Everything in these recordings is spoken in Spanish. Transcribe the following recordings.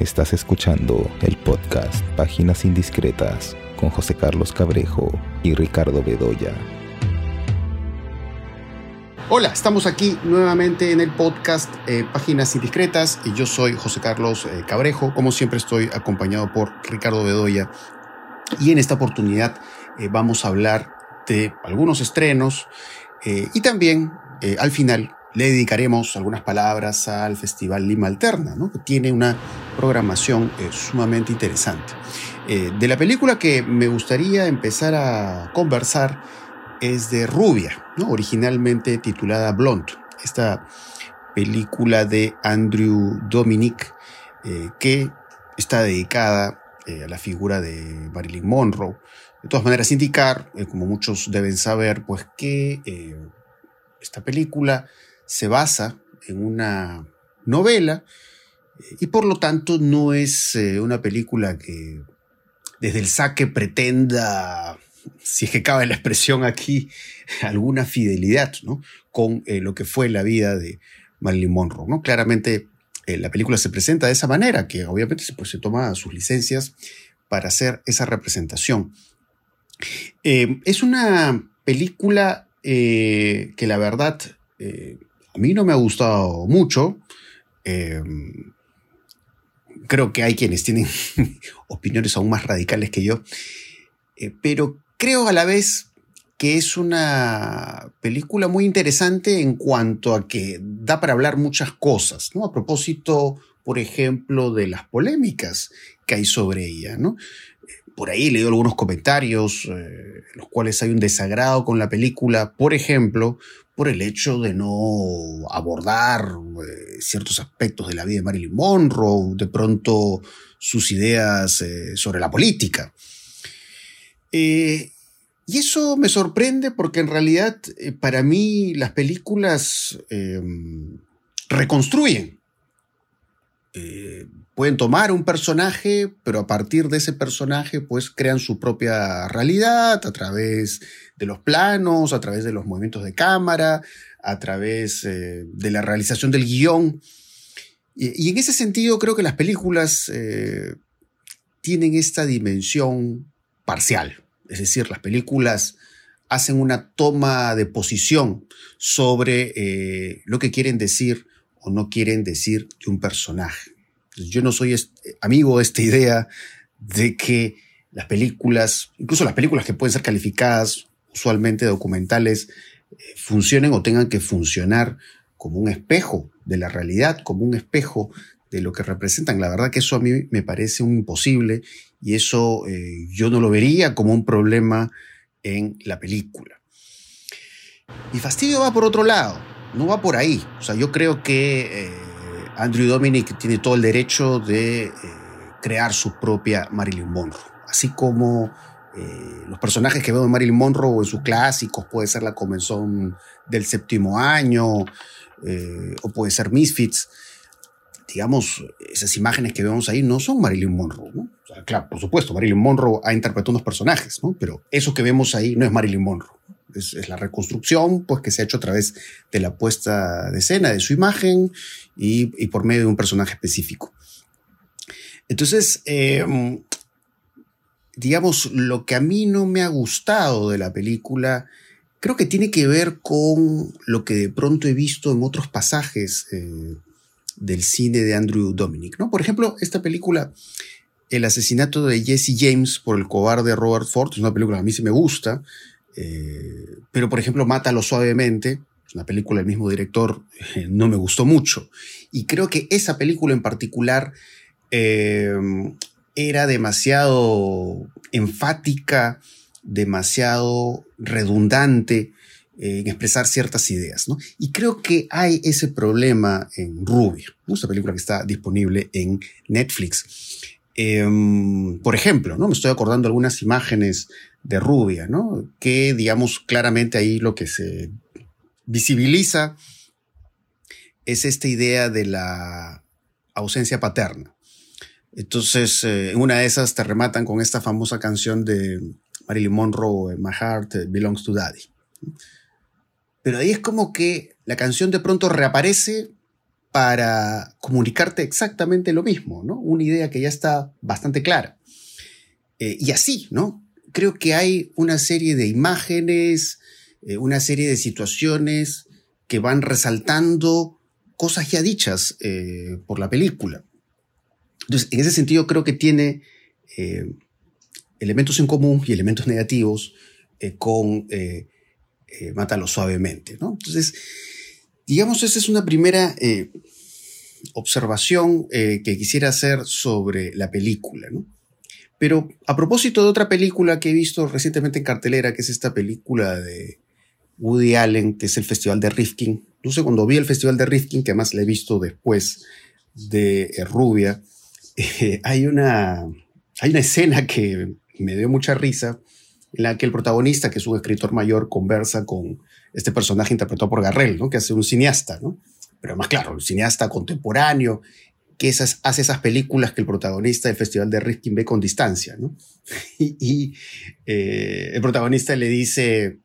Estás escuchando el podcast Páginas Indiscretas con José Carlos Cabrejo y Ricardo Bedoya. Hola, estamos aquí nuevamente en el podcast eh, Páginas Indiscretas y yo soy José Carlos eh, Cabrejo. Como siempre estoy acompañado por Ricardo Bedoya y en esta oportunidad eh, vamos a hablar de algunos estrenos y también al final le dedicaremos algunas palabras al Festival Lima Alterna, que tiene una programación eh, sumamente interesante. Eh, de la película que me gustaría empezar a conversar es de Rubia, originalmente titulada Blonde, esta película de Andrew Dominic eh, que está dedicada a la figura de Marilyn Monroe. De todas maneras, indicar, como muchos deben saber, pues que esta película se basa en una novela y por lo tanto no es eh, una película que desde el saque pretenda, si es que cabe la expresión aquí, alguna fidelidad ¿no? con eh, lo que fue la vida de Marilyn Monroe. ¿no? Claramente eh, la película se presenta de esa manera, que obviamente pues, se toma sus licencias para hacer esa representación. es una película que la verdad a mí no me ha gustado mucho. Em, creo que hay quienes tienen opiniones aún más radicales que yo. Eh, pero creo a la vez que es una película muy interesante en cuanto a que da para hablar muchas cosas, ¿no? A propósito, por ejemplo, de las polémicas que hay sobre ella, ¿no? Por ahí leído algunos comentarios, en eh, los cuales hay un desagrado con la película, por ejemplo, por el hecho de no abordar eh, ciertos aspectos de la vida de Marilyn Monroe, de pronto sus ideas eh, sobre la política. Eh, y eso me sorprende porque en realidad para mí las películas reconstruyen. Pueden tomar un personaje, pero a partir de ese personaje pues crean su propia realidad a través de los planos, a través de los movimientos de cámara, a través eh, de la realización del guion. Y, en ese sentido creo que las películas eh, tienen esta dimensión parcial. Es decir, las películas hacen una toma de posición sobre eh, lo que quieren decir o no quieren decir de un personaje. Yo no soy amigo de esta idea de que las películas, incluso las películas que pueden ser calificadas usualmente documentales eh, funcionen o tengan que funcionar como un espejo de la realidad, como un espejo de lo que representan. La verdad que eso a mí me parece un imposible y eso eh, yo no lo vería como un problema en la película. Mi fastidio va por otro lado, no va por ahí. O sea, yo creo que eh, Andrew Dominic tiene todo el derecho de crear su propia Marilyn Monroe, así como eh, los personajes que veo en Marilyn Monroe en sus clásicos, puede ser la convención del séptimo año, eh, o puede ser Misfits. Digamos, esas imágenes que vemos ahí no son Marilyn Monroe, claro, por supuesto, Marilyn Monroe ha interpretado unos personajes. Pero eso que vemos ahí no es Marilyn Monroe. Es, la reconstrucción, pues, que se ha hecho a través de la puesta de escena de su imagen y, y por medio de un personaje específico. Entonces, eh, digamos, lo que a mí no me ha gustado de la película, creo que tiene que ver con lo que de pronto he visto en otros pasajes eh, del cine de Andrew Dominic, ¿no? Por ejemplo, esta película, El asesinato de Jesse James por el cobarde Robert Ford, es una película que a mí sí me gusta, eh, pero por ejemplo, Mátalo suavemente, una película del mismo director, eh, no me gustó mucho. Y creo que esa película en particular era demasiado enfática, demasiado redundante en expresar ciertas ideas. ¿no? Y creo que hay ese problema en Rubia, ¿no? esta película que está disponible en Netflix. Em, por ejemplo, ¿no? me estoy acordando algunas imágenes de Rubia, ¿no? que digamos claramente ahí lo que se visibiliza es esta idea de la ausencia paterna. Entonces, eh, en una de esas te rematan con esta famosa canción de Marilyn Monroe, My Heart Belongs to Daddy. Pero ahí es como que la canción de pronto reaparece para comunicarte exactamente lo mismo, ¿no? Una idea que ya está bastante clara. Eh, y así, ¿no? Creo que hay una serie de imágenes, eh, una serie de situaciones que van resaltando cosas ya dichas eh, por la película. Entonces, en ese sentido creo que tiene elementos en común y elementos negativos con Mátalo suavemente, ¿no? Entonces, digamos, esa es una primera observación que quisiera hacer sobre la película, ¿no? Pero a propósito de otra película que he visto recientemente en cartelera, que es esta película de Woody Allen, que es el Festival de Rifkin. Sé, cuando vi el Festival de Rifkin, que además la he visto después de eh, Rubia, eh, hay, una, hay una escena que me dio mucha risa, en la que el protagonista, que es un escritor mayor, conversa con este personaje interpretado por Garrel, ¿no? que hace un cineasta, ¿no? pero más claro, un cineasta contemporáneo que esas, hace esas películas que el protagonista del Festival de Rifkin ve con distancia, ¿no? Y, eh, el protagonista le dice,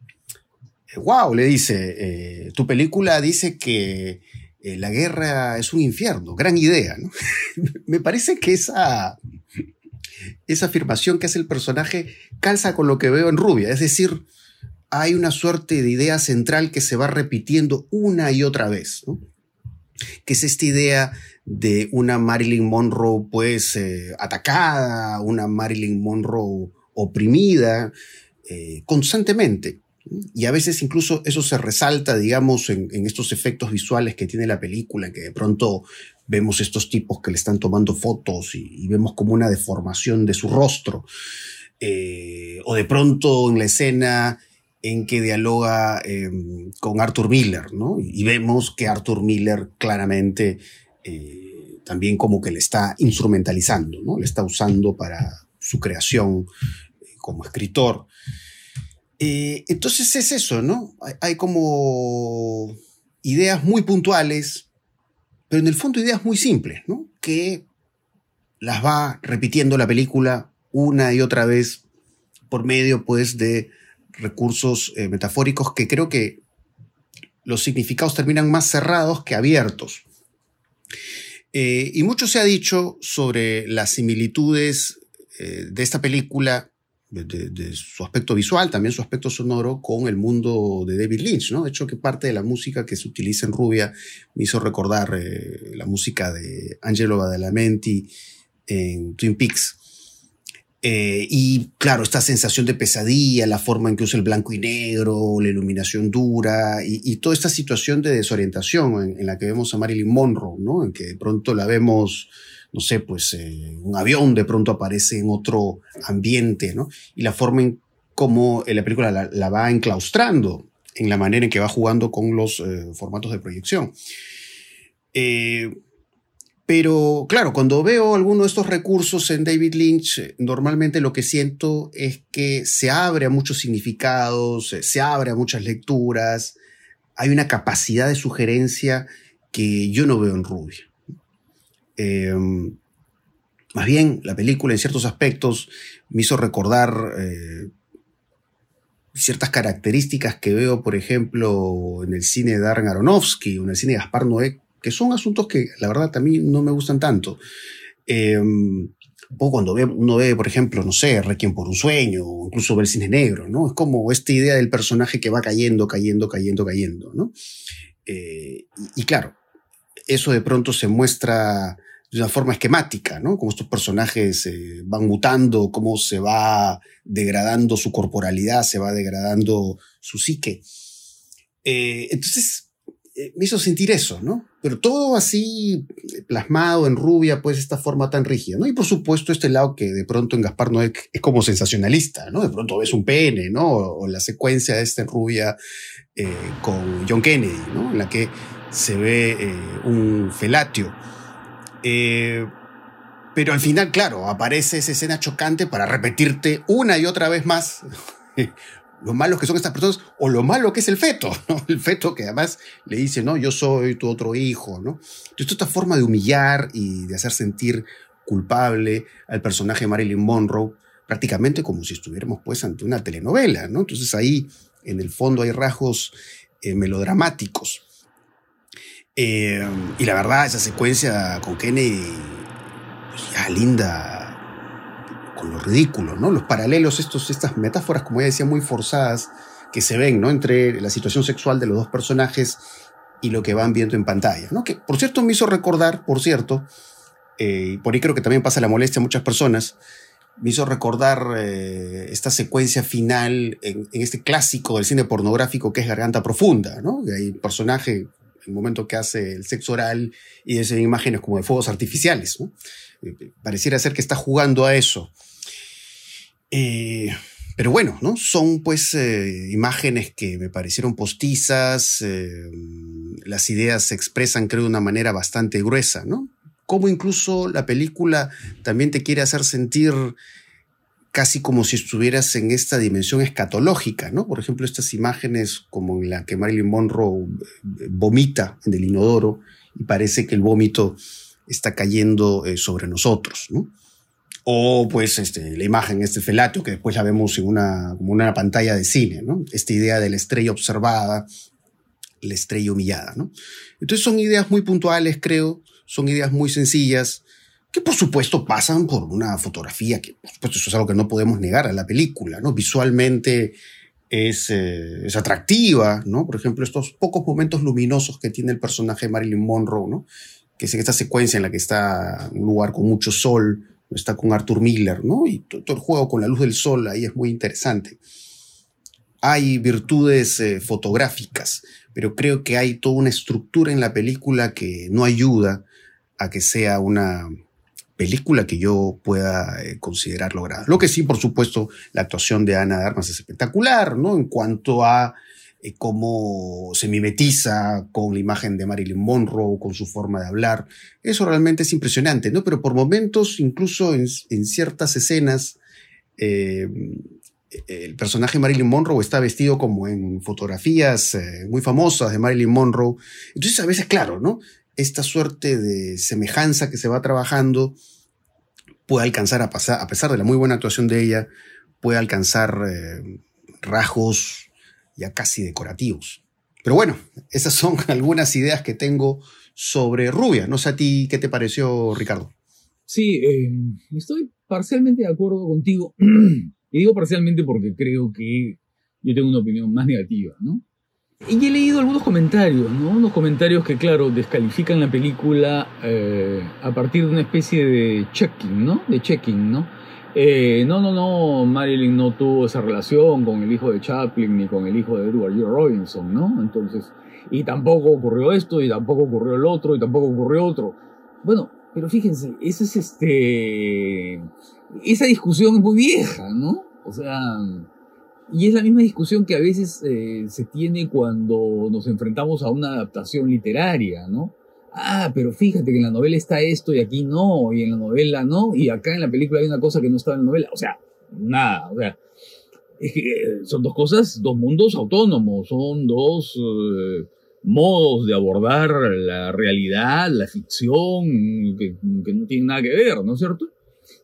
wow, le dice, eh, tu película dice que eh, la guerra es un infierno, gran idea, ¿no? Me parece que esa, esa afirmación que hace el personaje calza con lo que veo en Rubia, es decir, hay una suerte de idea central que se va repitiendo una y otra vez, ¿no? que es esta idea de una Marilyn Monroe pues eh, atacada, una Marilyn Monroe oprimida eh, constantemente. Y a veces incluso eso se resalta, digamos, en, estos efectos visuales que tiene la película, que de pronto vemos estos tipos que le están tomando fotos y, vemos como una deformación de su rostro. Eh, o de pronto en la escena en que dialoga em, con Arthur Miller, ¿no? Y vemos que Arthur Miller claramente eh, también como que le está instrumentalizando, ¿no? Le está usando para su creación eh, como escritor. Eh, entonces es eso, ¿no? Hay, como ideas muy puntuales, pero en el fondo ideas muy simples, ¿no? Que las va repitiendo la película una y otra vez por medio, pues, de recursos metafóricos que creo que los significados terminan más cerrados que abiertos. Eh, y mucho se ha dicho sobre las similitudes eh, de esta película, de, su aspecto visual, también su aspecto sonoro, con el mundo de David Lynch. ¿no? De hecho, que parte de la música que se utiliza en Rubia me hizo recordar la música de Angelo Badalamenti en Twin Peaks. Eh, y claro, esta sensación de pesadilla, la forma en que usa el blanco y negro, la iluminación dura y, toda esta situación de desorientación en, la que vemos a Marilyn Monroe, ¿no? En que de pronto la vemos, no sé, pues eh, un avión de pronto aparece en otro ambiente, ¿no? Y la forma en cómo la película la, va enclaustrando en la manera en que va jugando con los eh, formatos de proyección. Eh, pero claro, cuando veo alguno de estos recursos en David Lynch, eh, normalmente lo que siento es que se abre a muchos significados, eh, se abre a muchas lecturas, hay una capacidad de sugerencia que yo no veo en Rubia. Em, más bien, la película en ciertos aspectos me hizo recordar eh, ciertas características que veo, por ejemplo, en el cine de Darren Aronofsky o en el cine de Gaspar Noé, que son asuntos que la verdad también no me gustan tanto. Eh, o cuando uno ve, por ejemplo, no sé, Requiem por un sueño, o incluso ve el cine negro, ¿no? Es como esta idea del personaje que va cayendo, cayendo, cayendo, cayendo, ¿no? Eh, y, claro, eso de pronto se muestra de una forma esquemática, ¿no? Como estos personajes eh, van mutando, cómo se va degradando su corporalidad, se va degradando su psique. entonces, eh, me hizo sentir eso, ¿no? Pero todo así eh, plasmado en rubia, pues esta forma tan rígida. Y por supuesto este lado que de pronto en Gaspar no es, como sensacionalista, ¿no? De pronto ves un pene, ¿no? O, la secuencia de esta en rubia eh, con John Kennedy, ¿no? En la que se ve un felatio. pero al final, claro, aparece esa escena chocante para repetirte una y otra vez más lo malos que son estas personas o lo malo que es el feto. El feto que además le dice, no, yo soy tu otro hijo, ¿no? Entonces, esta forma de humillar y de hacer sentir culpable al personaje de Marilyn Monroe, prácticamente como si estuviéramos pues ante una telenovela, ¿no? Entonces ahí en el fondo hay rasgos eh, melodramáticos. Eh, y la verdad, esa secuencia con Kennedy, pues ya linda con lo ridículo, ¿no? Los paralelos, estos, estas metáforas, como ya decía, muy forzadas, que se ven, ¿no? Entre la situación sexual de los dos personajes y lo que van viendo en pantalla, ¿no? Que, por cierto, me hizo recordar, por cierto, eh, por ahí creo que también pasa la molestia a muchas personas, me hizo recordar eh, esta secuencia final en, este clásico del cine pornográfico que es Garganta Profunda, ¿no? hay un personaje, el momento que hace el sexo oral y es imágenes como de fuegos artificiales, ¿no? Eh, pareciera ser que está jugando a eso. Pero bueno, ¿no? Son pues imágenes que me parecieron postizas, las ideas se expresan creo de una manera bastante gruesa, ¿no? cómo incluso la película también te quiere hacer sentir casi como si estuvieras en esta dimensión escatológica, ¿no? Por ejemplo, estas imágenes como en la que Marilyn Monroe eh, vomita en el inodoro y parece que el vómito está cayendo eh, sobre nosotros, ¿no? O pues este, la imagen, este felatio, que después la vemos en una, como una pantalla de cine, ¿no? Esta idea de la estrella observada, la estrella humillada, ¿no? Entonces son ideas muy puntuales, creo, son ideas muy sencillas que por supuesto pasan por una fotografía que por supuesto eso es algo que no podemos negar a la película, ¿no? Visualmente es, eh, es atractiva, ¿no? Por ejemplo, estos pocos momentos luminosos que tiene el personaje de Marilyn Monroe, ¿no? Que es en esta secuencia en la que está en un lugar con mucho sol, está con Arthur Miller, ¿no? Y todo, el juego con la luz del sol ahí es muy interesante. Hay virtudes eh, fotográficas, pero creo que hay toda una estructura en la película que no ayuda a que sea una película que yo pueda eh, considerar lograda. Lo que sí, por supuesto, la actuación de Ana de Armas es espectacular, ¿no? En cuanto a eh, cómo se mimetiza con la imagen de Marilyn Monroe, con su forma de hablar. Eso realmente es impresionante, ¿no? Pero por momentos, incluso en, ciertas escenas, eh, el personaje Marilyn Monroe está vestido como en fotografías muy famosas de Marilyn Monroe. Entonces, a veces, claro, ¿no? esta suerte de semejanza que se va trabajando puede alcanzar, a, pasar, a pesar de la muy buena actuación de ella, puede alcanzar eh, rasgos ya casi decorativos. Pero bueno, esas son algunas ideas que tengo sobre Rubia. No sé a ti qué te pareció, Ricardo. Sí, eh, estoy parcialmente de acuerdo contigo. y digo parcialmente porque creo que yo tengo una opinión más negativa, ¿no? Y he leído algunos comentarios, ¿no? Unos comentarios que, claro, descalifican la película eh, a partir de una especie de checking, ¿no? De checking, ¿no? Eh, no, no, no, Marilyn no tuvo esa relación con el hijo de Chaplin ni con el hijo de Edward G. Robinson, ¿no? Entonces, y tampoco ocurrió esto, y tampoco ocurrió el otro, y tampoco ocurrió otro. Bueno, pero fíjense, esa es este. Esa discusión es muy vieja, ¿no? O sea y es la misma discusión que a veces eh, se tiene cuando nos enfrentamos a una adaptación literaria, ¿no? Ah, pero fíjate que en la novela está esto y aquí no, y en la novela no, y acá en la película hay una cosa que no estaba en la novela. O sea, nada, o sea, es que eh, son dos cosas, dos mundos autónomos, son dos eh, modos de abordar la realidad, la ficción, que, que no tienen nada que ver, ¿no es cierto?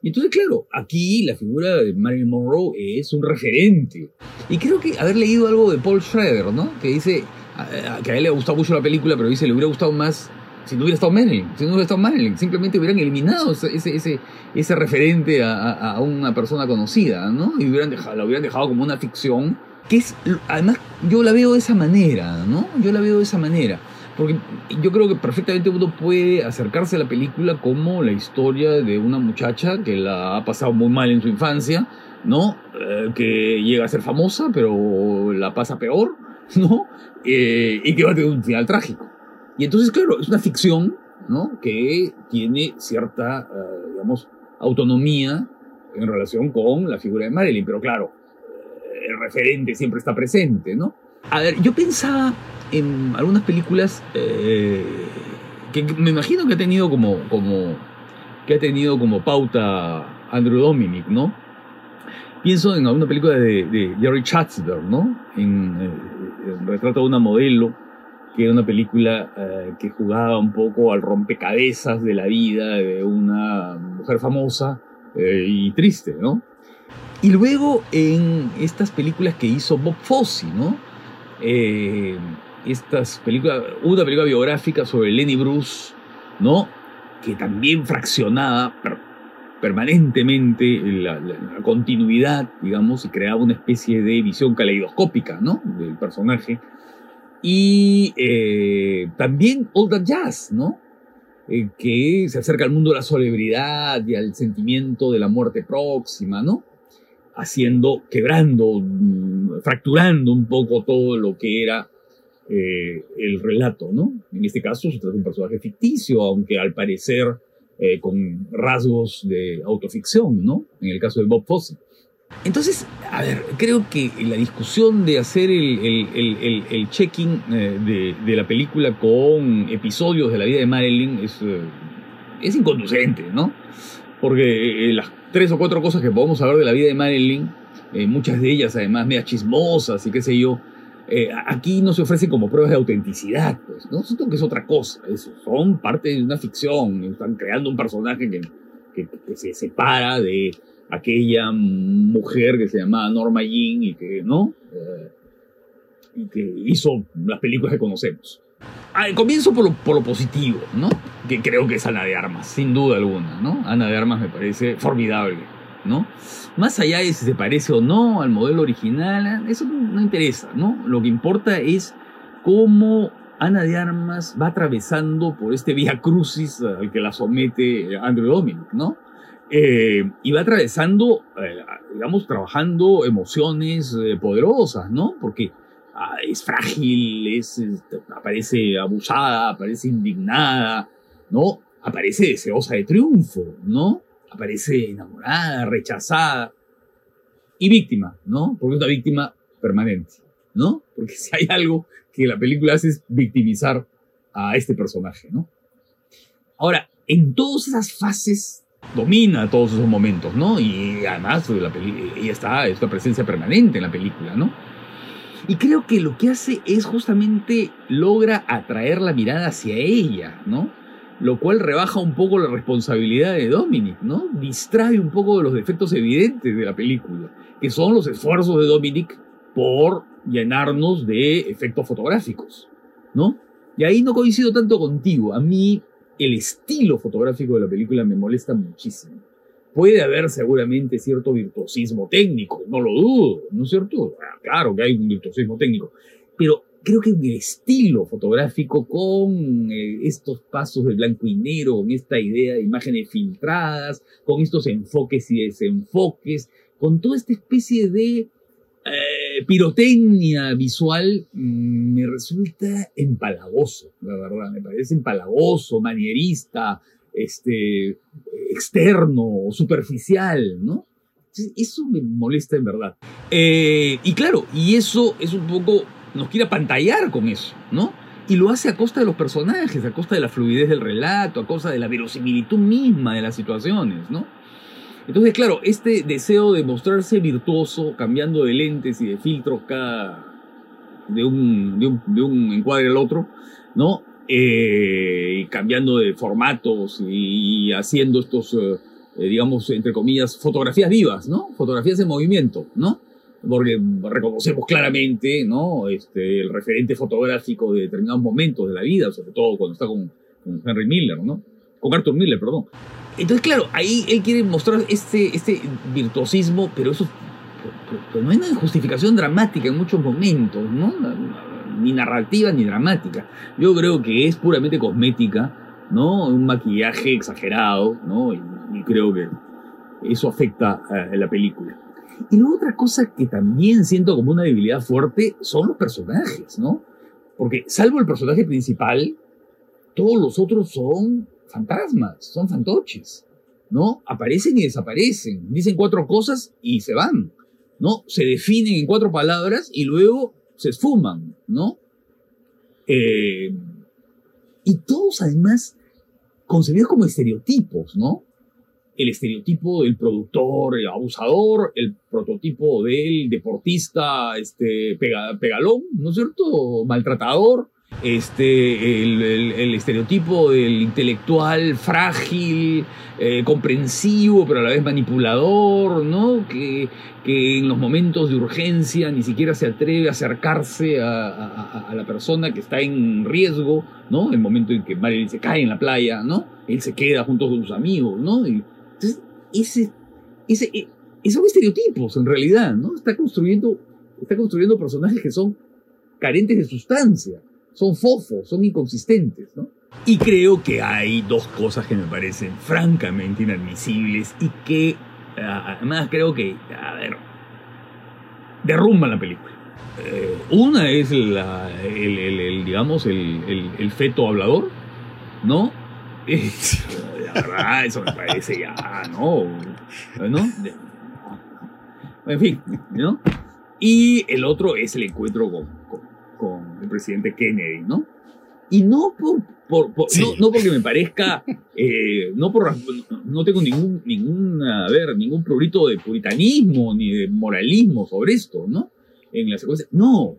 Y entonces, claro, aquí la figura de Marilyn Monroe es un referente. Y creo que haber leído algo de Paul Schrader, ¿no? Que dice que a él le ha gustado mucho la película, pero dice le hubiera gustado más si no hubiera estado Marilyn. Si no hubiera estado Marilyn, simplemente hubieran eliminado ese, ese, ese referente a, a, una persona conocida, ¿no? Y hubieran dejado, la hubieran dejado como una ficción. Que es, además, yo la veo de esa manera, ¿no? Yo la veo de esa manera. Porque yo creo que perfectamente uno puede acercarse a la película como la historia de una muchacha que la ha pasado muy mal en su infancia, ¿no? Eh, que llega a ser famosa, pero la pasa peor, ¿no? Eh, y que va a tener un final trágico. Y entonces, claro, es una ficción, ¿no? Que tiene cierta, eh, digamos, autonomía en relación con la figura de Marilyn, pero claro, el referente siempre está presente, ¿no? A ver, yo pensaba en algunas películas eh, que me imagino que ha tenido como, como, que ha tenido como pauta Andrew Dominic, ¿no? Pienso en alguna película de, Jerry Chatsberg, ¿no? En, eh, el retrato de una modelo, que era una película eh, que jugaba un poco al rompecabezas de la vida de una mujer famosa y triste, ¿no? Y luego en estas películas que hizo Bob Fosse, ¿no? estas películas, una película biográfica sobre Lenny Bruce, ¿no? Que también fraccionaba permanentemente la, continuidad, digamos, y creaba una especie de visión caleidoscópica, ¿no? Del personaje. Y eh, también Old Jazz, ¿no? Eh, que se acerca al mundo de la celebridad y al sentimiento de la muerte próxima, ¿no? Haciendo, quebrando, mm, fracturando un poco todo lo que era eh, el relato, ¿no? En este caso se trata de un personaje ficticio, aunque al parecer con rasgos de autoficción, ¿no? En el caso de Bob Fosse. Entonces, a ver, creo que la discusión de hacer el, el, el, checking de, de, la película con episodios de la vida de Marilyn es, es inconducente, ¿no? Porque las tres o cuatro cosas que podemos saber de la vida de Marilyn, muchas de ellas además medias chismosas y qué sé yo, eh, aquí no se ofrecen como pruebas de autenticidad, pues, ¿no? Siento que es otra cosa, eso, son parte de una ficción, están creando un personaje que, que, se separa de aquella mujer que se llamaba Norma Jean y que, ¿no? Eh, y que hizo las películas que conocemos. Ah, comienzo por lo, por lo, positivo, ¿no? Que creo que es Ana de Armas, sin duda alguna, ¿no? Ana de Armas me parece formidable. ¿no? Más allá de si se parece o no al modelo original, eso no, interesa, ¿no? Lo que importa es cómo Ana de Armas va atravesando por este vía crucis al que la somete Andrew Dominic, ¿no? Eh, y va atravesando, eh, digamos, trabajando emociones eh, poderosas, ¿no? Porque ah, es frágil, es, este, aparece abusada, aparece indignada, ¿no? Aparece deseosa de triunfo, ¿no? aparece enamorada, rechazada y víctima, ¿no? Porque es una víctima permanente, ¿no? Porque si hay algo que la película hace es victimizar a este personaje, ¿no? Ahora, en todas esas fases domina todos esos momentos, ¿no? Y además la ella está, esta presencia permanente en la película, ¿no? Y creo que lo que hace es justamente logra atraer la mirada hacia ella, ¿no? lo cual rebaja un poco la responsabilidad de Dominic, ¿no? Distrae un poco de los defectos evidentes de la película, que son los esfuerzos de Dominic por llenarnos de efectos fotográficos, ¿no? Y ahí no coincido tanto contigo. A mí el estilo fotográfico de la película me molesta muchísimo. Puede haber seguramente cierto virtuosismo técnico, no lo dudo, ¿no es cierto? Ah, claro que hay un virtuosismo técnico, pero creo que el estilo fotográfico con eh, estos pasos de blanco y negro, con esta idea de imágenes filtradas, con estos enfoques y desenfoques, con toda esta especie de eh, pirotecnia visual, mm, me resulta empalagoso, la verdad, me parece empalagoso, manierista, este, externo, superficial, ¿no? Eso me molesta en verdad. Eh, y claro, y eso es un poco nos quiere apantallar con eso, ¿no? Y lo hace a costa de los personajes, a costa de la fluidez del relato, a costa de la verosimilitud misma de las situaciones, ¿no? Entonces, claro, este deseo de mostrarse virtuoso, cambiando de lentes y de filtros cada. de un, de un, encuadre al otro, ¿no? Eh, cambiando de formatos y, haciendo estos, eh, digamos, entre comillas, fotografías vivas, ¿no? Fotografías en movimiento, ¿no? porque reconocemos claramente ¿no? este, el referente fotográfico de determinados momentos de la vida, sobre todo cuando está con, Henry Miller, ¿no? con Arthur Miller, perdón. Entonces, claro, ahí él quiere mostrar este, este virtuosismo, pero eso no hay una justificación dramática en muchos momentos, ¿no? ni narrativa ni dramática. Yo creo que es puramente cosmética, ¿no? Un maquillaje exagerado, ¿no? Y, creo que eso afecta a la película. Y la otra cosa que también siento como una debilidad fuerte son los personajes, ¿no? Porque salvo el personaje principal, todos los otros son fantasmas, son fantoches, ¿no? Aparecen y desaparecen, dicen cuatro cosas y se van, ¿no? Se definen en cuatro palabras y luego se esfuman, ¿no? Eh, y todos además concebidos como estereotipos, ¿no? el estereotipo del productor abusador, el prototipo del deportista este, pegalón, ¿no es cierto? Maltratador, Este, el, estereotipo del intelectual frágil, eh, comprensivo, pero a la vez manipulador, ¿no? Que, que, en los momentos de urgencia ni siquiera se atreve a acercarse a, la persona que está en riesgo, ¿no? El momento en que Marilyn se cae en la playa, ¿no? Él se queda junto con sus amigos, ¿no? entonces, ese, ese, esos son estereotipos, en realidad, ¿no? Está construyendo, está construyendo personajes que son carentes de sustancia, son fofos, son inconsistentes, ¿no? Y creo que hay dos cosas que me parecen francamente inadmisibles y que ah, además creo que, a ver, derrumban la película. Eh, una es el, digamos, el, feto hablador, ¿no? eso me parece ya, ¿no? ¿No? En fin, ¿no? Y el otro es el encuentro con el presidente Kennedy, ¿no? Y no por, no, porque me parezca, eh, no por no tengo ningún, ningún, a ver, ningún prurito de puritanismo ni de moralismo sobre esto, ¿no? En la secuencia. No,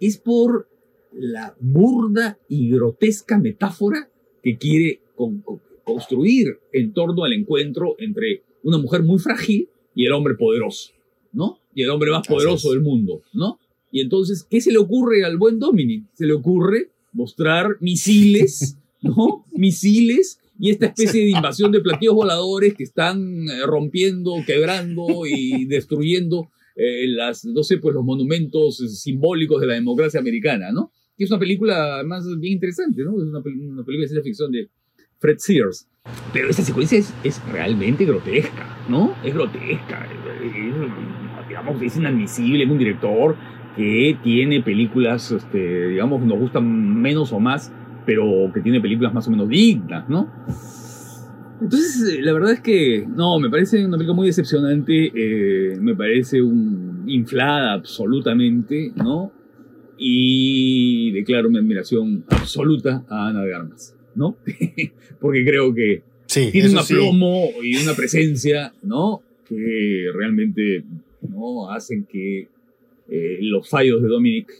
es por la burda y grotesca metáfora que quiere construir en torno al encuentro entre una mujer muy frágil y el hombre poderoso, ¿no? Y el hombre más poderoso del mundo, ¿no? Y entonces, ¿qué se le ocurre al buen Dominic? Se le ocurre mostrar misiles, ¿no? Misiles y esta especie de invasión de platillos voladores que están eh, rompiendo, quebrando y destruyendo eh, las, no sé, pues los monumentos simbólicos de la democracia americana, ¿no? Que es una película más bien interesante, ¿no? Es una, película de ciencia ficción de Fred Sears. Pero esta secuencia es, es realmente grotesca, ¿no? Es grotesca. Es, digamos, es inadmisible. Es un director que tiene películas, este, digamos, nos gustan menos o más, pero que tiene películas más o menos dignas, ¿no? Entonces, eh, la verdad es que, no, me parece una película muy decepcionante, eh, me parece un, inflada absolutamente, ¿no? Y declaro mi admiración absoluta a Ana de Armas, ¿no? Porque creo que tiene un aplomo y una presencia, ¿no? Que realmente, ¿no? Hacen que eh, los fallos de Dominic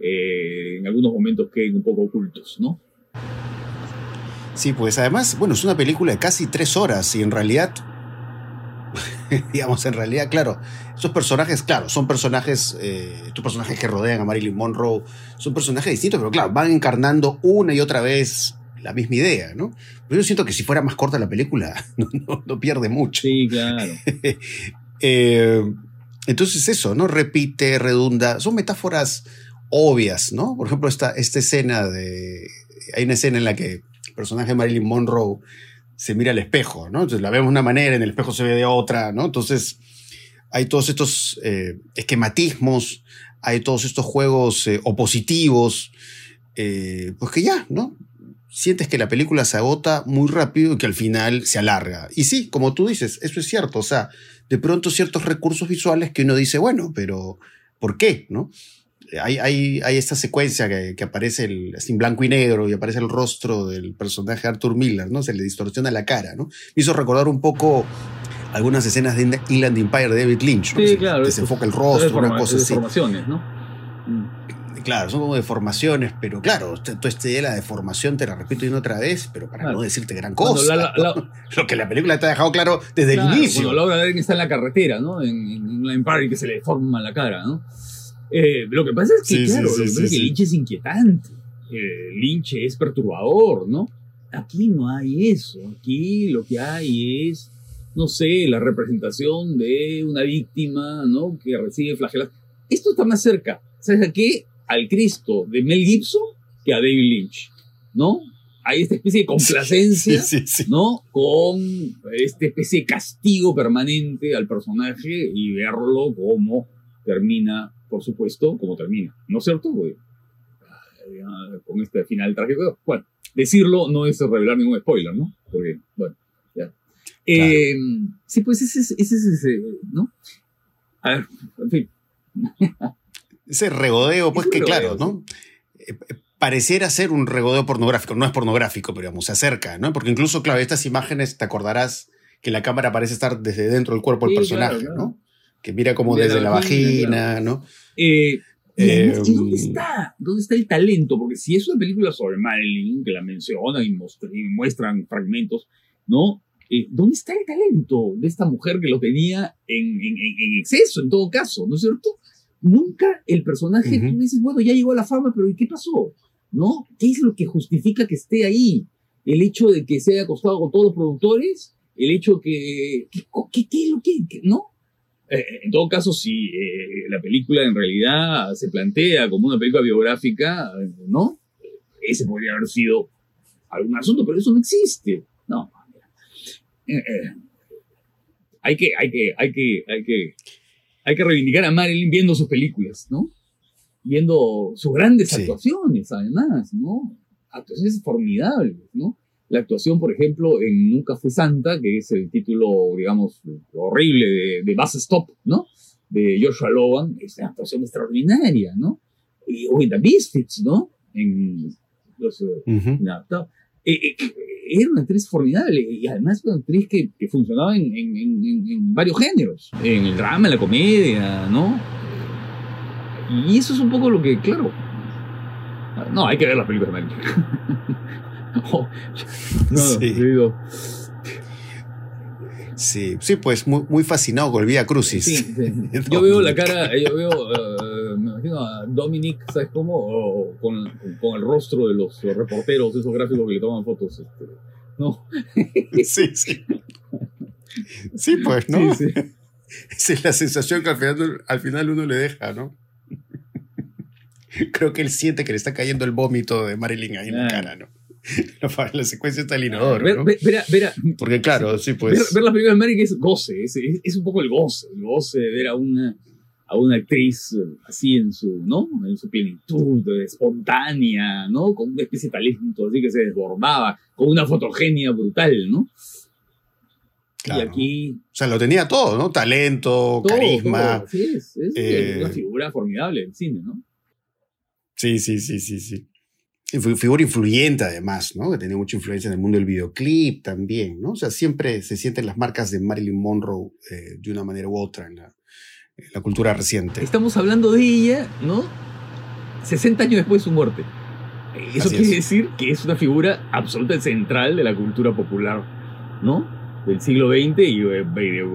eh, en algunos momentos queden un poco ocultos, ¿no? Sí, pues además, bueno, es una película de casi tres horas y en realidad, digamos, en realidad, claro, esos personajes, claro, son personajes, eh, estos personajes que rodean a Marilyn Monroe, son personajes distintos, pero claro, van encarnando una y otra vez la misma idea, ¿no? Pero yo siento que si fuera más corta la película, no, pierde mucho. Sí, claro. eh, entonces eso, ¿no? Repite, redunda, son metáforas obvias, ¿no? Por ejemplo, esta, esta escena de... Hay una escena en la que el personaje de Marilyn Monroe se mira al espejo, ¿no? Entonces la vemos de una manera, en el espejo se ve de otra, ¿no? Entonces hay todos estos eh, esquematismos, hay todos estos juegos eh, opositivos, eh, pues que ya, ¿no? Sientes que la película se agota muy rápido y que al final se alarga. Y sí, como tú dices, eso es cierto, o sea, de pronto ciertos recursos visuales que uno dice, bueno, pero ¿por qué? ¿No? Hay, hay, hay esta secuencia que, que aparece el, en blanco y negro y aparece el rostro del personaje Arthur Miller, ¿no? Se le distorsiona la cara, ¿no? Me hizo recordar un poco algunas escenas de Inland Empire de David Lynch, ¿no? Sí, claro. Desenfoca el rostro, una cosa así. ¿no? Claro, son como deformaciones, pero claro, toda esta idea de la deformación te la repito una otra vez, pero para no decirte gran cosa. Lo que la película te ha dejado claro desde el inicio. Cuando Laura que está en la carretera, ¿no? En, en Empire que se le deforma la cara, ¿no? Eh, lo que pasa es que, claro, lo que pasa es que Lynch es inquietante. Eh, Lynch es perturbador, ¿no? Aquí no hay eso. Aquí lo que hay es, no sé, la representación de una víctima, ¿no? Que recibe flagelación. Esto está más cerca. ¿Sabes a qué? Al Cristo de Mel Gibson que a David Lynch, ¿no? Hay esta especie de complacencia, ¿no? Con esta especie de castigo permanente al personaje y verlo como termina, por supuesto, como termina, ¿no es cierto? Ah, con este final trágico. Bueno, decirlo no es revelar ningún spoiler, ¿no? Porque, bueno, ya. Eh, sí, pues ese es ese, ¿no? A ver, en fin. ese regodeo, pues que claro, ¿no? Eh, eh, pareciera ser un regodeo pornográfico, no es pornográfico, pero digamos, se acerca, ¿no? Porque incluso, claro, estas imágenes te acordarás que la cámara parece estar desde dentro del cuerpo del personaje, ¿no? Que mira como desde la, vagina, ¿no? Eh, ¿Y, dónde está? ¿Dónde está el talento? Porque si es una película sobre Marilyn, que la mencionan y, muestran fragmentos, ¿no? Eh, ¿Dónde está el talento de esta mujer que lo tenía en, exceso, en todo caso, ¿no es cierto? Nunca el personaje, tú dices, bueno, ya llegó a la fama, pero ¿y qué pasó? ¿No? ¿Qué es lo que justifica que esté ahí? El hecho de que se haya acostado con todos los productores, el hecho que, ¿qué, qué, es lo que, no? Eh, en todo caso, si eh, la película en realidad se plantea como una película biográfica, ¿no? Ese podría haber sido algún asunto, pero eso no existe. No. Eh, hay que, hay que, hay que, hay que, hay que reivindicar a Marilyn viendo sus películas, ¿no? Viendo sus grandes actuaciones, además, ¿no? Actuaciones formidables, ¿no? la actuación, por ejemplo, en Nunca fue santa, que es el título, digamos, horrible de, de Bus Stop, ¿no? De Joshua Logan, es una actuación extraordinaria, ¿no? Y, o en The Misfits, ¿no? En los, uh era una actriz formidable y además una actriz que, que funcionaba en, en, en, varios géneros, en el drama, en la comedia, ¿no? Y eso es un poco lo que, claro, no, hay que ver las películas de no, sí. sí. pues muy, muy, fascinado con el Vía Crucis. yo veo la cara, yo veo, uh, imagino a Dominic, ¿sabes cómo? con, con, el rostro de los, reporteros, esos gráficos que le toman fotos. Este, ¿No? sí, sí. Sí, pues, ¿no? Sí, Esa es la sensación que al final, al final uno le deja, ¿no? Creo que él siente que le está cayendo el vómito de Marilyn ahí en la ah. cara, ¿no? la, secuencia está el inodoro. Porque claro, sí, pues. Ver, las películas de América es goce, es, un poco el goce, el goce de ver a una, a una actriz así en su, ¿no? En su plenitud, espontánea, ¿no? Con una especie de talento así que se desbordaba, con una fotogenia brutal, ¿no? Y aquí. O sea, lo tenía todo, ¿no? Talento, carisma. Sí, es, es una eh, figura formidable del cine, ¿no? Sí, sí, sí, sí, sí figura influyente además, ¿no? Que tenía mucha influencia en el mundo del videoclip también, ¿no? O sea, siempre se sienten las marcas de Marilyn Monroe eh, de una manera u otra en la, cultura reciente. Estamos hablando de ella, ¿no? 60 años después de su muerte. Eso quiere decir que es una figura absolutamente central de la cultura popular, ¿no? Del siglo XX y eh,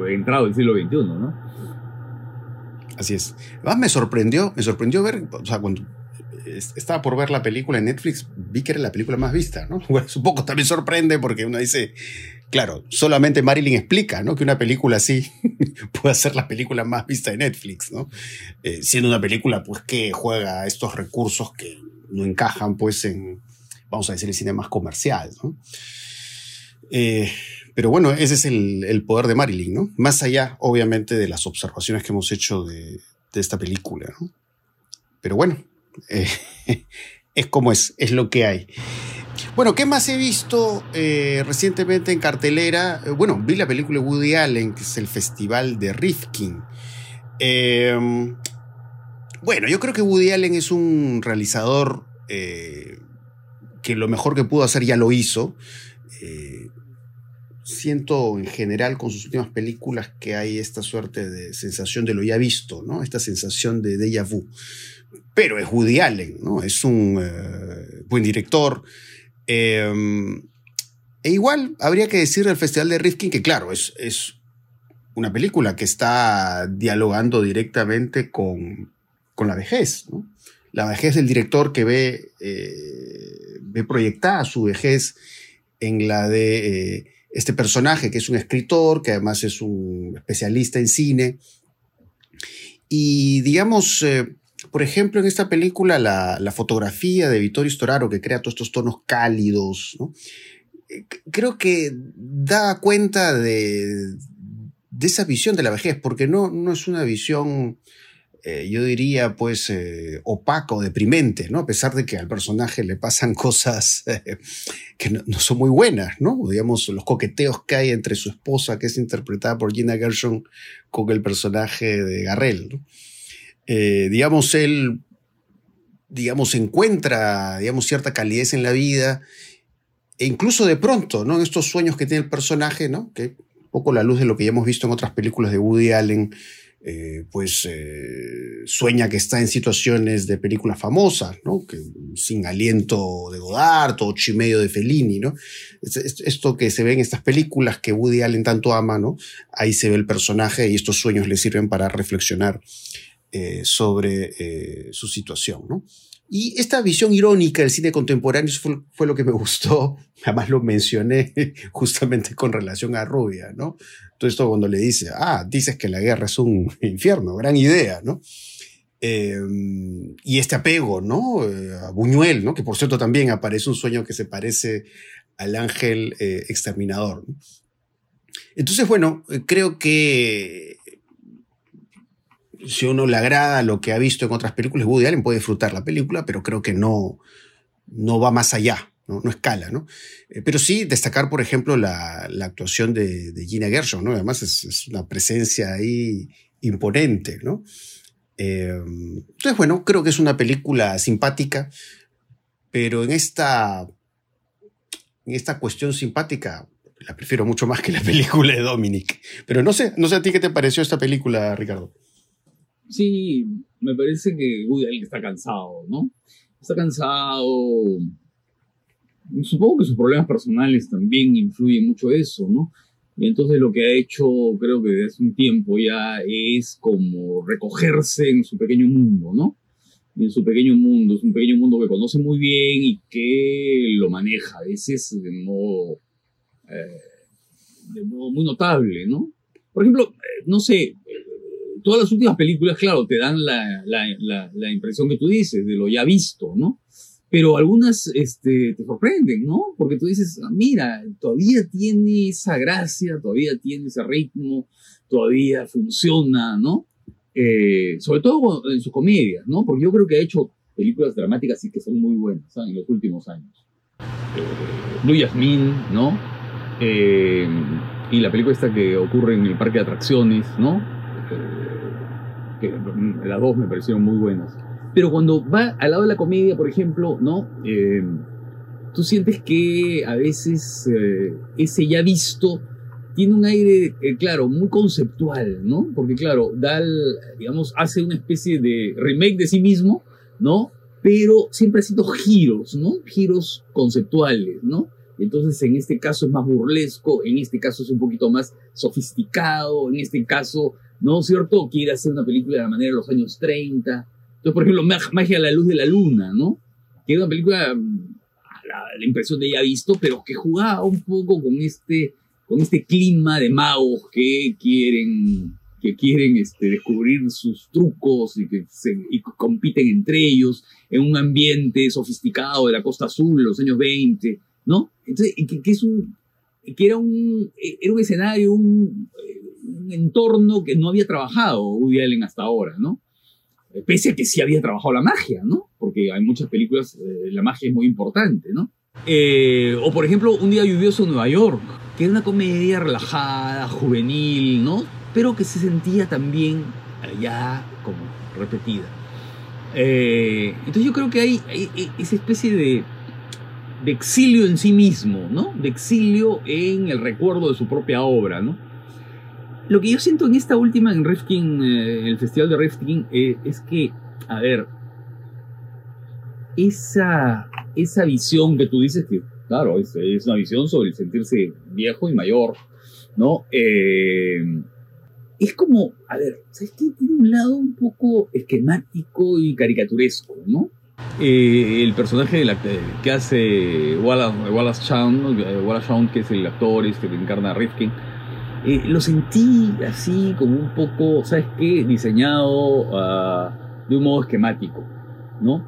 entrado del siglo XXI, ¿no? Así es. Además me sorprendió, me sorprendió ver, o sea, cuando estaba por ver la película en Netflix, vi que era la película más vista, ¿no? Bueno, un poco también sorprende porque uno dice, claro, solamente Marilyn explica, ¿no? Que una película así puede ser la película más vista de Netflix, ¿no? Eh, siendo una película, pues, que juega estos recursos que no encajan, pues, en, vamos a decir, el cine más comercial, ¿no? Eh, pero bueno, ese es el, poder de Marilyn, ¿no? Más allá, obviamente, de las observaciones que hemos hecho de, esta película, ¿no? Pero bueno, eh, es como es, es lo que hay. Bueno, ¿qué más he visto eh, recientemente en cartelera? Eh, bueno, vi la película Woody Allen, que es el Festival de Rifkin. Em, bueno, yo creo que Woody Allen es un realizador que lo mejor que pudo hacer ya lo hizo. siento en general con sus últimas películas que hay esta suerte de sensación de lo ya visto, ¿no? Esta sensación de déjà vu pero es Woody Allen, ¿no? Es un eh, buen director. Em, e igual habría que decir del Festival de Rifkin que, claro, es, es una película que está dialogando directamente con, con la vejez. La vejez del director que ve, eh, ve proyectada su vejez en la de eh, este personaje que es un escritor, que además es un especialista en cine. Y digamos, por ejemplo, en esta película, la, fotografía de Vittorio Storaro, que crea todos estos tonos cálidos, eh, creo que da cuenta de, esa visión de la vejez, porque no, no es una visión, eh, yo diría, pues, eh, opaca o deprimente, ¿no? A pesar de que al personaje le pasan cosas que no, no, son muy buenas, ¿no? Digamos, los coqueteos que hay entre su esposa, que es interpretada por Gina Gershon, con el personaje de Garrel, ¿no? Eh, digamos, él, digamos, encuentra, digamos, cierta calidez en la vida, e incluso de pronto, ¿no? En estos sueños que tiene el personaje, ¿no? Que un poco la luz de lo que ya hemos visto en otras películas de Woody Allen, eh, pues eh, sueña que está en situaciones de películas famosas, ¿no? Que, sin aliento de Godard, ocho y medio de Fellini, ¿no? Esto que se ve en estas películas que Woody Allen tanto ama, ¿no? Ahí se ve el personaje y estos sueños le sirven para reflexionar eh, sobre su situación, ¿no? Y esta visión irónica del cine contemporáneo fue, lo que me gustó, además lo mencioné justamente con relación a Rubia, ¿no? Todo esto cuando le dice, ah, dices que la guerra es un infierno, gran idea, ¿no? Eh, y este apego, ¿no? Eh, a Buñuel, ¿no? Que por cierto también aparece un sueño que se parece al ángel eh, exterminador. Entonces, bueno, creo que si uno le agrada lo que ha visto en otras películas, Woody Allen puede disfrutar la película, pero creo que no, no va más allá, no, escala, ¿no? Eh, pero sí destacar, por ejemplo, la, actuación de, Gina Gershon, ¿no? Además es, una presencia ahí imponente, ¿no? Eh, entonces, bueno, creo que es una película simpática, pero en esta, en esta cuestión simpática la prefiero mucho más que la película de Dominic. Pero no sé, no sé a ti qué te pareció esta película, Ricardo. Sí, me parece que Woody Allen está cansado, ¿no? Está cansado. Supongo que sus problemas personales también influyen mucho eso, ¿no? Y entonces lo que ha hecho, creo que desde hace un tiempo ya, es como recogerse en su pequeño mundo, ¿no? En su pequeño mundo, es un pequeño mundo que conoce muy bien y que lo maneja a veces de modo, eh, de modo muy notable, ¿no? Por ejemplo, eh, no sé, todas las últimas películas, claro, te dan la, la, la, impresión que tú dices, de lo ya visto, ¿no? Pero algunas este, te sorprenden, ¿no? Porque tú dices, ah, mira, todavía tiene esa gracia, todavía tiene ese ritmo, todavía funciona, ¿no? Eh, sobre todo en sus comedias, ¿no? Porque yo creo que ha hecho películas dramáticas y que son muy buenas ¿sabes? en los últimos años. Eh, Blue ¿no? Eh, y la película esta que ocurre en el parque de atracciones, ¿no? Que las dos me parecieron muy buenas. Pero cuando va al lado de la comedia, por ejemplo, ¿no? Eh, tú sientes que a veces eh, ese ya visto tiene un aire, eh, claro, muy conceptual, ¿no? Porque, claro, Dal, digamos, hace una especie de remake de sí mismo, ¿no? Pero siempre haciendo giros, ¿no? Giros conceptuales, ¿no? Entonces, en este caso es más burlesco, en este caso es un poquito más sofisticado, en este caso ¿no es cierto? Quiere hacer una película de la manera de los años 30. Entonces, por ejemplo, Magia a la luz de la luna, ¿no? Que es una película, mm, la, la, impresión de ya visto, pero que jugaba un poco con este, con este clima de magos que quieren, que quieren este, descubrir sus trucos y que se, y compiten entre ellos en un ambiente sofisticado de la Costa Azul los años 20, ¿no? Entonces, que, que es un, que era un, era un escenario, un, un entorno que no había trabajado Woody Allen hasta ahora, ¿no? Pese a que sí había trabajado la magia, ¿no? Porque hay muchas películas, eh, la magia es muy importante, ¿no? Eh, o por ejemplo, Un día lluvioso en Nueva York, que era una comedia relajada, juvenil, ¿no? Pero que se sentía también ya como repetida. Eh, entonces yo creo que hay, hay esa especie de, de exilio en sí mismo, ¿no? De exilio en el recuerdo de su propia obra, ¿no? Lo que yo siento en esta última, en Rifkin, eh, el festival de Rifkin, eh, es que, a ver, esa, esa visión que tú dices que, claro, es, es una visión sobre el sentirse viejo y mayor, ¿no? Eh, es como, a ver, ¿sabes qué? Tiene un lado un poco esquemático y caricaturesco, ¿no? Eh, el personaje de la, que hace Wallace, Wallace Shawn, Wallace Shawn, que es el actor este que encarna a Rifkin, eh, lo sentí así como un poco, ¿sabes qué? Diseñado uh, de un modo esquemático, ¿no?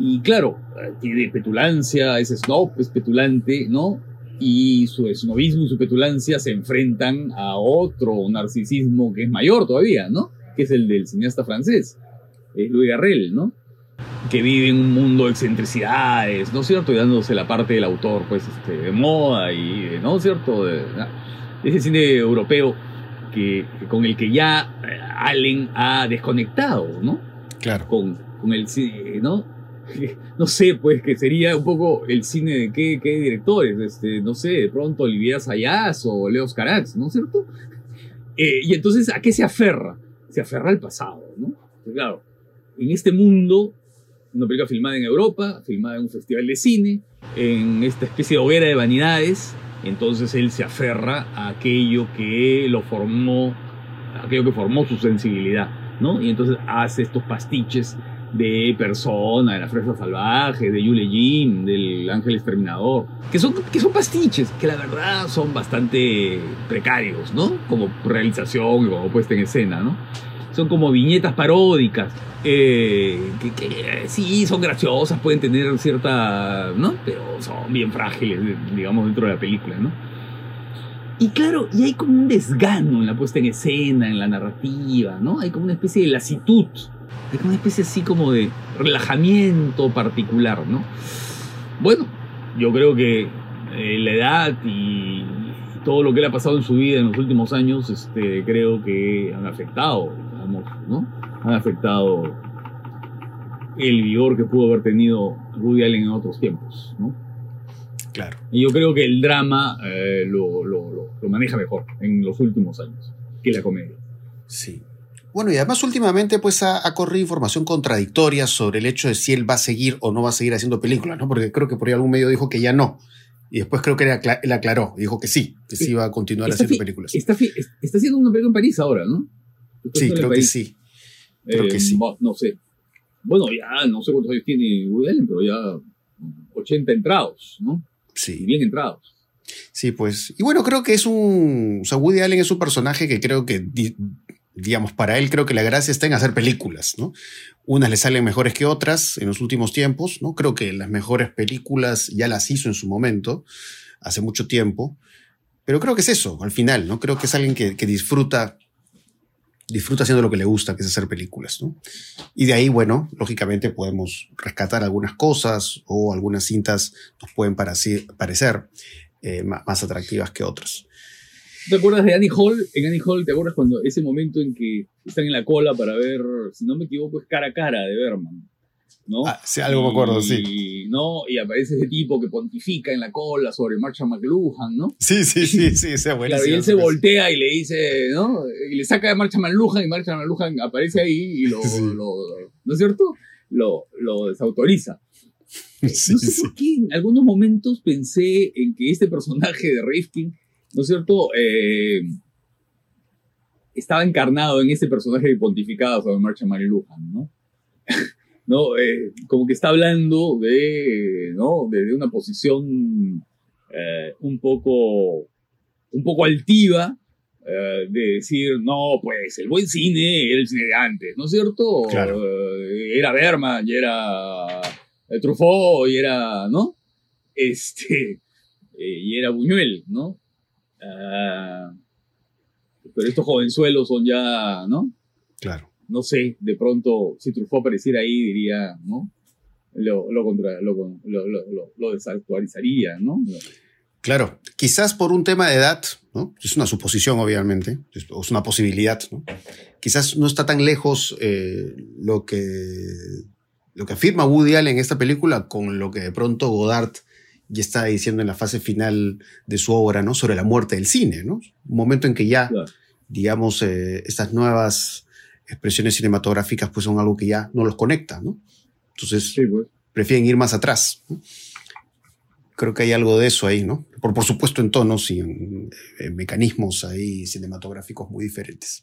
Y, claro, tiene petulancia, es snob, es petulante, ¿no? Y su snobismo y su petulancia se enfrentan a otro narcisismo que es mayor todavía, ¿no? Que es el del cineasta francés, eh, Louis Garrel, ¿no? Que vive en un mundo de excentricidades, ¿no es cierto? Y dándose la parte del autor, pues, este, de moda y, ¿no es cierto? De, ese cine europeo que, con el que ya eh, Allen ha desconectado, ¿no? Claro. Con, con el cine, ¿no? No sé, pues que sería un poco el cine de qué, qué directores, este, no sé, de pronto Olivier Sayas o Leos Carax, ¿no es cierto? Eh, y entonces, ¿a qué se aferra? se aferra al pasado, ¿no? claro, en este mundo, una película filmada en Europa, filmada en un festival de cine, en esta especie de hoguera de vanidades, entonces él se aferra a aquello que lo formó, aquello que formó su sensibilidad, ¿no? Y entonces hace estos pastiches de Persona, de la Fresa Salvaje, de Yule Jim, del Ángel Exterminador, que son, que son pastiches, que la verdad son bastante precarios, ¿no? Como realización y como puesta en escena, ¿no? Son como viñetas paródicas, eh, que, sí son graciosas, pueden tener cierta, ¿no? Pero son bien frágiles, digamos, dentro de la película, ¿no? Y claro, y hay como un desgano en la puesta en escena, en la narrativa, ¿no? Hay como una especie de lasitud es una especie así como de relajamiento particular, ¿no? Bueno, yo creo que eh, la edad y todo lo que le ha pasado en su vida en los últimos años, este, creo que han afectado, ¿no? Han afectado el vigor que pudo haber tenido Woody Allen en otros tiempos, ¿no? Claro. Y yo creo que el drama eh, lo, lo, lo, lo maneja mejor en los últimos años que la comedia. Sí. Bueno, y además últimamente pues ha, ha, corrido información contradictoria sobre el hecho de si él va a seguir o no va a seguir haciendo películas, ¿no? Porque creo que por ahí algún medio dijo que ya no. Y después creo que él aclaró, dijo que sí, que sí iba a continuar haciendo películas. Está, está, haciendo una película en París ahora, ¿no? Sí, creo que sí. Creo eh, que sí. No sé. Bueno, ya no sé cuántos años tiene Woody Allen, pero ya 80 entrados, ¿no? Sí. Y bien entrados. Sí, pues. Y bueno, creo que es un. O sea, Woody Allen es un personaje que creo que digamos, para él creo que la gracia está en hacer películas, ¿no? Unas le salen mejores que otras en los últimos tiempos, ¿no? Creo que las mejores películas ya las hizo en su momento, hace mucho tiempo, pero creo que es eso, al final, ¿no? Creo que es alguien que, que disfruta, disfruta haciendo lo que le gusta, que es hacer películas, ¿no? Y de ahí, bueno, lógicamente podemos rescatar algunas cosas o algunas cintas nos pueden parecer eh, más atractivas que otras. ¿Te acuerdas de Annie Hall? En Annie Hall, ¿te acuerdas cuando ese momento en que están en la cola para ver, si no me equivoco, es cara a cara de Berman? ¿No? Ah, sí, algo me acuerdo, y, sí. ¿no? Y aparece ese tipo que pontifica en la cola sobre Marshall McLuhan, ¿no? Sí, sí, sí, sí, esa buena. Claro, y él se voltea y le dice, ¿no? Y le saca de Marshall McLuhan y Marshall McLuhan aparece ahí y lo, sí. lo ¿no es cierto? Lo, lo desautoriza. Sí, no sé sí. por qué en algunos momentos pensé en que este personaje de Rifkin ¿no es cierto? Eh, estaba encarnado en ese personaje pontificado sobre Marcha Marilujan, ¿no? ¿no? Eh, como que está hablando de, ¿no? de, de una posición eh, un poco un poco altiva eh, de decir, no, pues el buen cine era el cine de antes, ¿no es cierto? Claro. era Berman y era Truffaut y era, ¿no? Este, y era Buñuel, ¿no? Uh, pero estos jovenzuelos son ya, ¿no? Claro. No sé, de pronto, si Truffaut apareciera ahí, diría, ¿no? Lo, lo, contra, lo, lo, desactualizaría, ¿no? Claro, quizás por un tema de edad, ¿no? Es una suposición, obviamente, es una posibilidad, ¿no? Quizás no está tan lejos eh, lo, que, lo que afirma Woody Allen en esta película con lo que de pronto Godard ya está diciendo en la fase final de su obra, ¿no? Sobre la muerte del cine, ¿no? Un momento en que ya, Claro. digamos, eh, estas nuevas expresiones cinematográficas pues son algo que ya no los conecta, ¿no? Entonces Sí, pues. prefieren ir más atrás. ¿no? Creo que hay algo de eso ahí, ¿no? Por, por supuesto en tonos y en, en mecanismos ahí cinematográficos muy diferentes.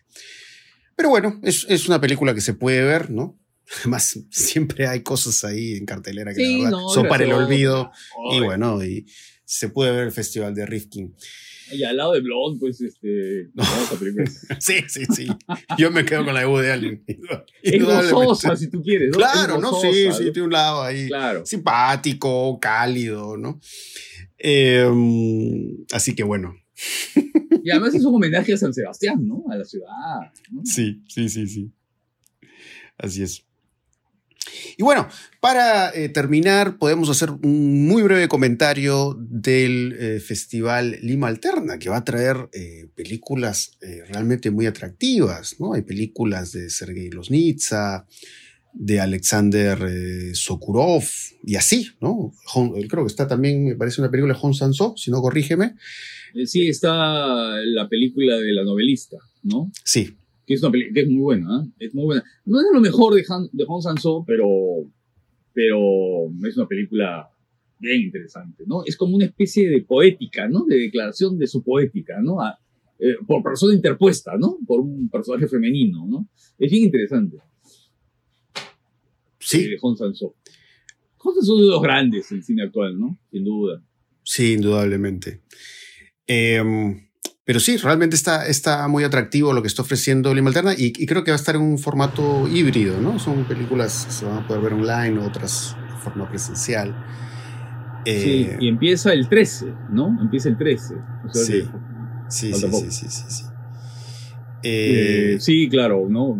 Pero bueno, es, es una película que se puede ver, ¿no? Además, siempre hay cosas ahí en cartelera que Sí, la verdad no, son para el olvido. Y bueno, y se puede ver el Festival de Rifkin. Y al lado de Blonde, pues, este. No. Sí, sí, sí. Yo me quedo con la de Woody Allen. Es gozosa, si tú quieres. ¿no? Claro, ¿no? Sí, sí, tiene un lado ahí Claro. simpático, cálido, ¿no? Eh, así que bueno, Y además es un homenaje a San Sebastián, ¿no? A la ciudad. ¿no? sí, sí, sí, sí. Así es. Y bueno, para eh, terminar, podemos hacer un muy breve comentario del eh, Festival Lima Alterna, que va a traer eh, películas realmente muy atractivas, ¿no? Hay películas de Sergei Loznitsa, de Alexander Sokurov, y así, ¿no? Hon- creo que está también, me parece una película de Hong Sanso, si no corrígeme. Sí, está la película de la novelista, ¿no? Sí, que es una película que es muy buena, ¿eh? es muy buena. No es lo mejor de, Han, de Hong Sanso, pero, pero es una película bien interesante, ¿no? Es como una especie de poética, ¿no? De declaración de su poética, ¿no? Eh, por persona interpuesta, ¿no? Por un personaje femenino, ¿no? Es bien interesante. Sí. De Hong Sanso. Hong Sanso es uno de los grandes del cine actual, ¿no? Sin duda. Sí, indudablemente. Eh, pero sí, realmente está, está muy atractivo lo que está ofreciendo Lima Alterna y, creo que va a estar en un formato híbrido, ¿no? Son películas que se van a poder ver online, otras de forma presencial. sí, eh, y empieza el 13, ¿no? Empieza el 13. sí. sí, sí, sí, sí, sí, eh, sí, claro, ¿no?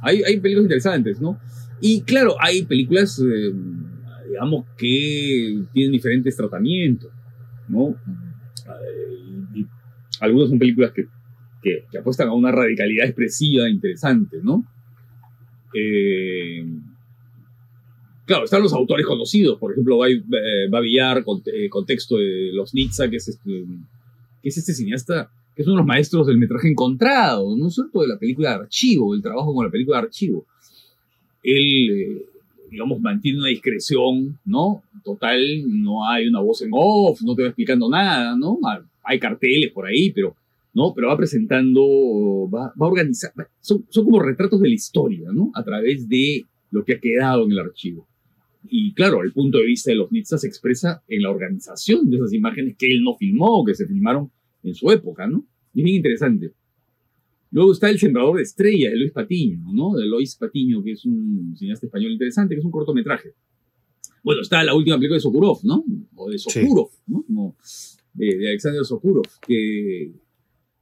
Hay, hay películas interesantes, ¿no? Y claro, hay películas, eh, digamos, que tienen diferentes tratamientos, ¿no? Algunas son películas que, que, apuestan a una radicalidad expresiva interesante, ¿no? Eh, claro, están los autores conocidos, por ejemplo, Babillar, eh, contexto de Los Nitza, que es, este, que es este cineasta, que es uno de los maestros del metraje encontrado, ¿no es cierto? De la película de archivo, el trabajo con la película de archivo. Él, eh, digamos, mantiene una discreción, ¿no? Total, no hay una voz en off, no te va explicando nada, ¿no? Hay carteles por ahí, pero, ¿no? pero va presentando, va, va a organizar, son, son, como retratos de la historia, ¿no? A través de lo que ha quedado en el archivo. Y claro, el punto de vista de los Nitsa se expresa en la organización de esas imágenes que él no filmó, que se filmaron en su época, ¿no? Y es bien interesante. Luego está El Sembrador de Estrellas, de Luis Patiño, ¿no? De Luis Patiño, que es un cineasta español interesante, que es un cortometraje. Bueno, está la última película de Sokurov, ¿no? O de Sokurov, ¿no? Como de, Alexander Sokurov, que,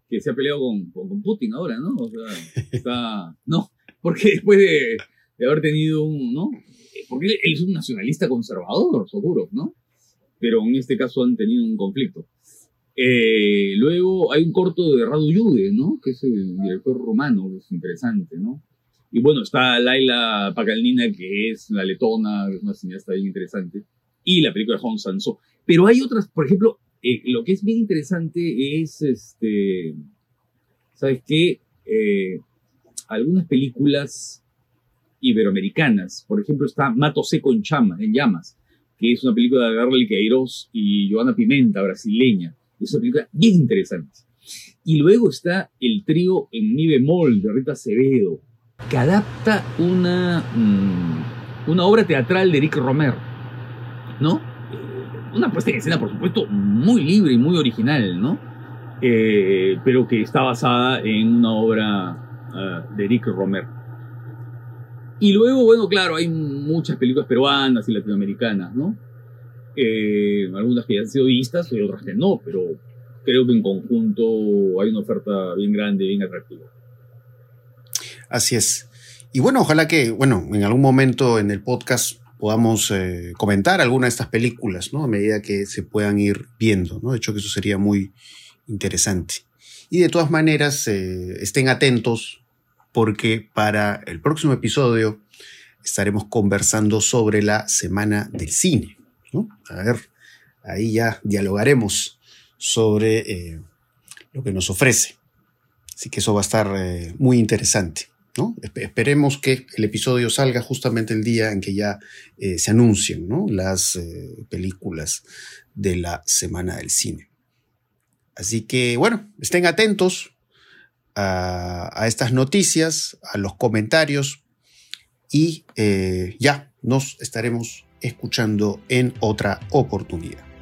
que se ha peleado con, con, Putin ahora, ¿no? O sea, está. No, porque después de, de haber tenido un. ¿no? Porque él, es un nacionalista conservador, Sokurov, ¿no? Pero en este caso han tenido un conflicto. Eh, luego hay un corto de Radu Yude, ¿no? Que es el director romano, que es interesante, ¿no? Y bueno, está Laila Pakalnina, que es la letona, que es una cineasta bien interesante. Y la película de Hong Sanso. Pero hay otras, por ejemplo, eh, lo que es bien interesante es, este, ¿sabes qué? Eh, algunas películas iberoamericanas, por ejemplo está Mato Seco en, en llamas, que es una película de Garly Queiroz y Joana Pimenta, brasileña. Es una película bien interesante. Y luego está el trío en mi bemol de Rita Acevedo, que adapta una, mm, una obra teatral de Eric Romer, ¿no? Una puesta en escena, por supuesto, muy libre y muy original, ¿no? Eh, pero que está basada en una obra ah, de Eric Romer. Y luego, bueno, claro, hay muchas películas peruanas y latinoamericanas, ¿no? Eh, algunas que ya han sido vistas y otras que no, pero creo que en conjunto hay una oferta bien grande, bien atractiva. Así es. Y bueno, ojalá que, bueno, en algún momento en el podcast podamos eh, comentar alguna de estas películas, ¿no? A medida que se puedan ir viendo, ¿no? De hecho, que eso sería muy interesante. Y de todas maneras, eh, estén atentos porque para el próximo episodio estaremos conversando sobre la Semana del Cine, ¿no? A ver, ahí ya dialogaremos sobre eh, lo que nos ofrece. Así que eso va a estar muy interesante. Esperemos que el episodio salga justamente el día en que ya eh, se anuncien las eh, películas de la Semana del Cine. Así que, bueno, estén atentos a, estas noticias, a los comentarios y eh, ya nos estaremos escuchando en otra oportunidad.